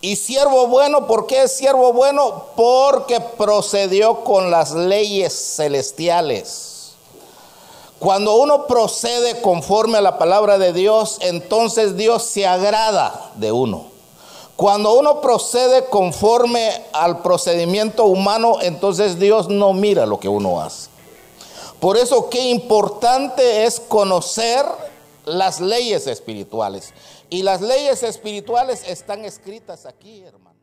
Y siervo bueno, ¿por qué es siervo bueno? Porque procedió con las leyes celestiales. Cuando uno procede conforme a la palabra de Dios, entonces Dios se agrada de uno. Cuando uno procede conforme al procedimiento humano, entonces Dios no mira lo que uno hace. Por eso qué importante es conocer las leyes espirituales. Y las leyes espirituales están escritas aquí, hermano.